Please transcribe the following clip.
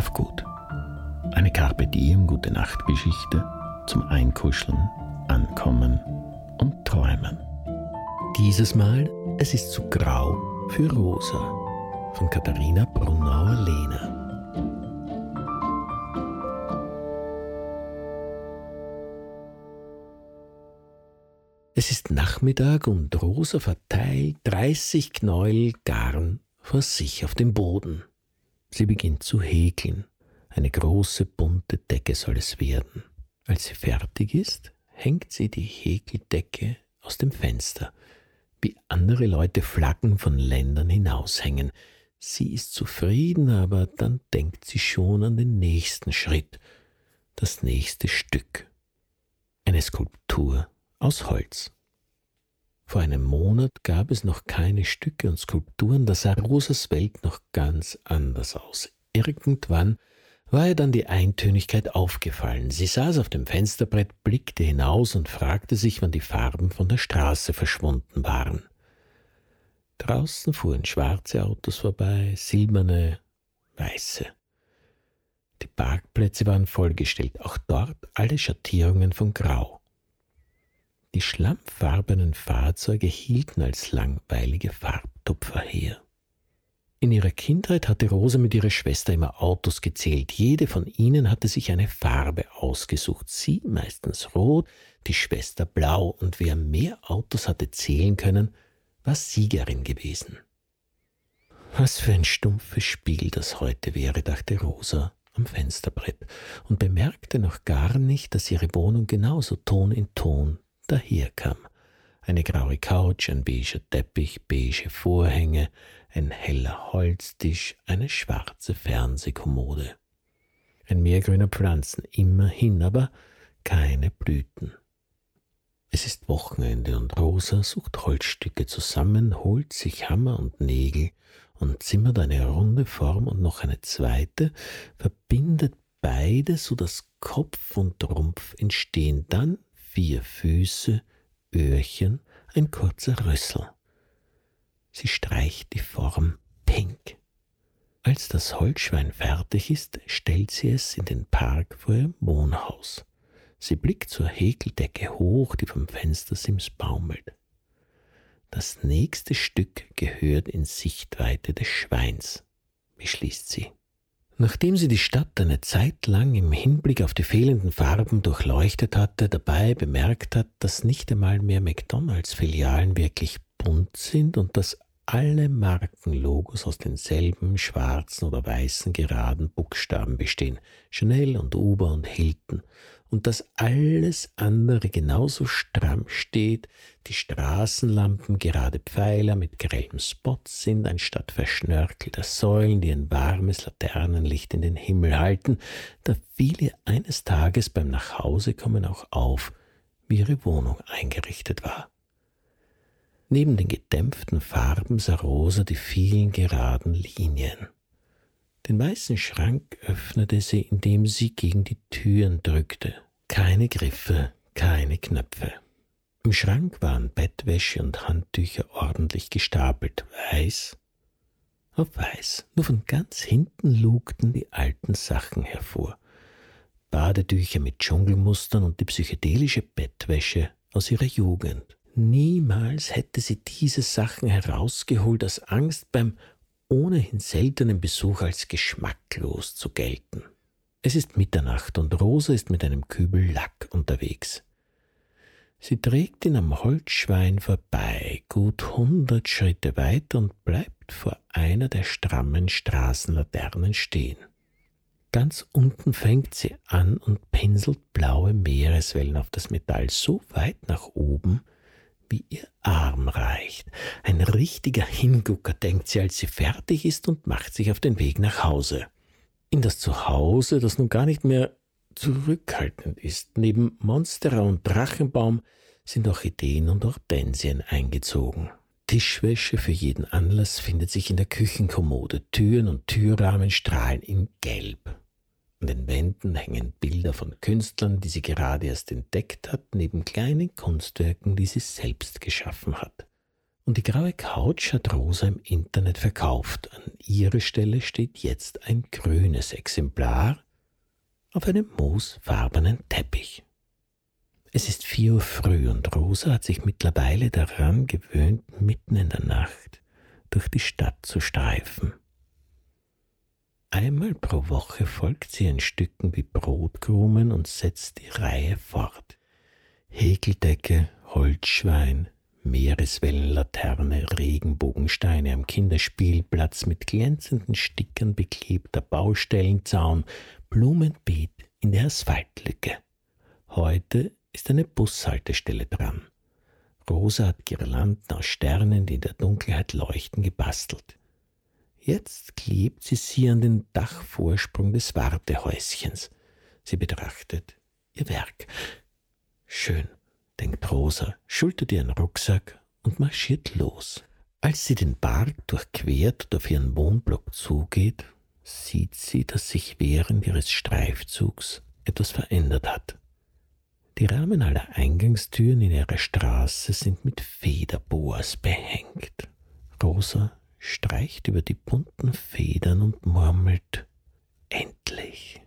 Schlaf gut. Eine Carpe Diem Gute Nacht Geschichte zum Einkuscheln, Ankommen und Träumen. Dieses Mal, es ist zu grau für Rosa von Katharina Brunauer-Lehner. Es ist Nachmittag und Rosa verteilt 30 Knäuel Garn vor sich auf dem Boden. Sie beginnt zu häkeln. Eine große bunte Decke soll es werden. Als sie fertig ist, hängt sie die Häkeldecke aus dem Fenster, wie andere Leute Flaggen von Ländern hinaushängen. Sie ist zufrieden, aber dann denkt sie schon an den nächsten Schritt, das nächste Stück. Eine Skulptur aus Holz. Vor einem Monat gab es noch keine Stücke und Skulpturen, da sah Rosas Welt noch ganz anders aus. Irgendwann war ihr dann die Eintönigkeit aufgefallen. Sie saß auf dem Fensterbrett, blickte hinaus und fragte sich, wann die Farben von der Straße verschwunden waren. Draußen fuhren schwarze Autos vorbei, silberne, weiße. Die Parkplätze waren vollgestellt, auch dort alle Schattierungen von Grau. Die schlammfarbenen Fahrzeuge hielten als langweilige Farbtupfer her. In ihrer Kindheit hatte Rosa mit ihrer Schwester immer Autos gezählt. Jede von ihnen hatte sich eine Farbe ausgesucht. Sie meistens rot, die Schwester blau. Und wer mehr Autos hatte zählen können, war Siegerin gewesen. Was für ein stumpfes Spiel das heute wäre, dachte Rosa am Fensterbrett und bemerkte noch gar nicht, dass ihre Wohnung genauso Ton in Ton daherkam. Eine graue Couch, ein beiger Teppich, beige Vorhänge, ein heller Holztisch, eine schwarze Fernsehkommode. Ein Meer grüner Pflanzen, immerhin, aber keine Blüten. Es ist Wochenende und Rosa sucht Holzstücke zusammen, holt sich Hammer und Nägel und zimmert eine runde Form und noch eine zweite, verbindet beide, so dass Kopf und Rumpf entstehen, dann vier Füße, Öhrchen, ein kurzer Rüssel. Sie streicht die Form pink. Als das Holzschwein fertig ist, stellt sie es in den Park vor ihrem Wohnhaus. Sie blickt zur Häkeldecke hoch, die vom Fenstersims baumelt. Das nächste Stück gehört in Sichtweite des Schweins, beschließt sie. Nachdem sie die Stadt eine Zeit lang im Hinblick auf die fehlenden Farben durchleuchtet hatte, dabei bemerkt hat, dass nicht einmal mehr McDonalds-Filialen wirklich bunt sind und dass alle Markenlogos aus denselben schwarzen oder weißen geraden Buchstaben bestehen, Chanel und Uber und Hilton, und dass alles andere genauso stramm steht, die Straßenlampen gerade Pfeiler mit grellem Spot sind, anstatt verschnörkelter Säulen, die ein warmes Laternenlicht in den Himmel halten, da fiel eines Tages beim Nachhausekommen auch auf, wie ihre Wohnung eingerichtet war. Neben den gedämpften Farben sah Rosa die vielen geraden Linien. Den weißen Schrank öffnete sie, indem sie gegen die Türen drückte. Keine Griffe, keine Knöpfe. Im Schrank waren Bettwäsche und Handtücher ordentlich gestapelt, weiß auf weiß. Nur von ganz hinten lugten die alten Sachen hervor. Badetücher mit Dschungelmustern und die psychedelische Bettwäsche aus ihrer Jugend. Niemals hätte sie diese Sachen herausgeholt aus Angst beim ohnehin seltenen Besuch als geschmacklos zu gelten. Es ist Mitternacht und Rosa ist mit einem Kübel Lack unterwegs. Sie trägt ihn am Holzschwein vorbei, gut hundert Schritte weiter und bleibt vor einer der strammen Straßenlaternen stehen. Ganz unten fängt sie an und pinselt blaue Meereswellen auf das Metall so weit nach oben, wie ihr Arm reicht. Ein richtiger Hingucker, denkt sie, als sie fertig ist und macht sich auf den Weg nach Hause. In das Zuhause, das nun gar nicht mehr zurückhaltend ist. Neben Monstera und Drachenbaum sind Orchideen und Hortensien eingezogen. Tischwäsche für jeden Anlass findet sich in der Küchenkommode. Türen und Türrahmen strahlen in Gelb. An den Wänden hängen Bilder von Künstlern, die sie gerade erst entdeckt hat, neben kleinen Kunstwerken, die sie selbst geschaffen hat. Und die graue Couch hat Rosa im Internet verkauft. An ihrer Stelle steht jetzt ein grünes Exemplar auf einem moosfarbenen Teppich. Es ist vier Uhr früh und Rosa hat sich mittlerweile daran gewöhnt, mitten in der Nacht durch die Stadt zu streifen. Einmal pro Woche folgt sie in Stücken wie Brotkrumen und setzt die Reihe fort. Häkeldecke, Holzschwein, Meereswellenlaterne, Regenbogensteine am Kinderspielplatz mit glänzenden Stickern beklebter Baustellenzaun, Blumenbeet in der Asphaltlücke. Heute ist eine Bushaltestelle dran. Rosa hat Girlanden aus Sternen, die in der Dunkelheit leuchten, gebastelt. Jetzt klebt sie sie an den Dachvorsprung des Wartehäuschens. Sie betrachtet ihr Werk. Schön, denkt Rosa, schultert ihren Rucksack und marschiert los. Als sie den Park durchquert und auf ihren Wohnblock zugeht, sieht sie, dass sich während ihres Streifzugs etwas verändert hat. Die Rahmen aller Eingangstüren in ihrer Straße sind mit Federboas behängt. Rosa streicht über die bunten Federn und murmelt Endlich.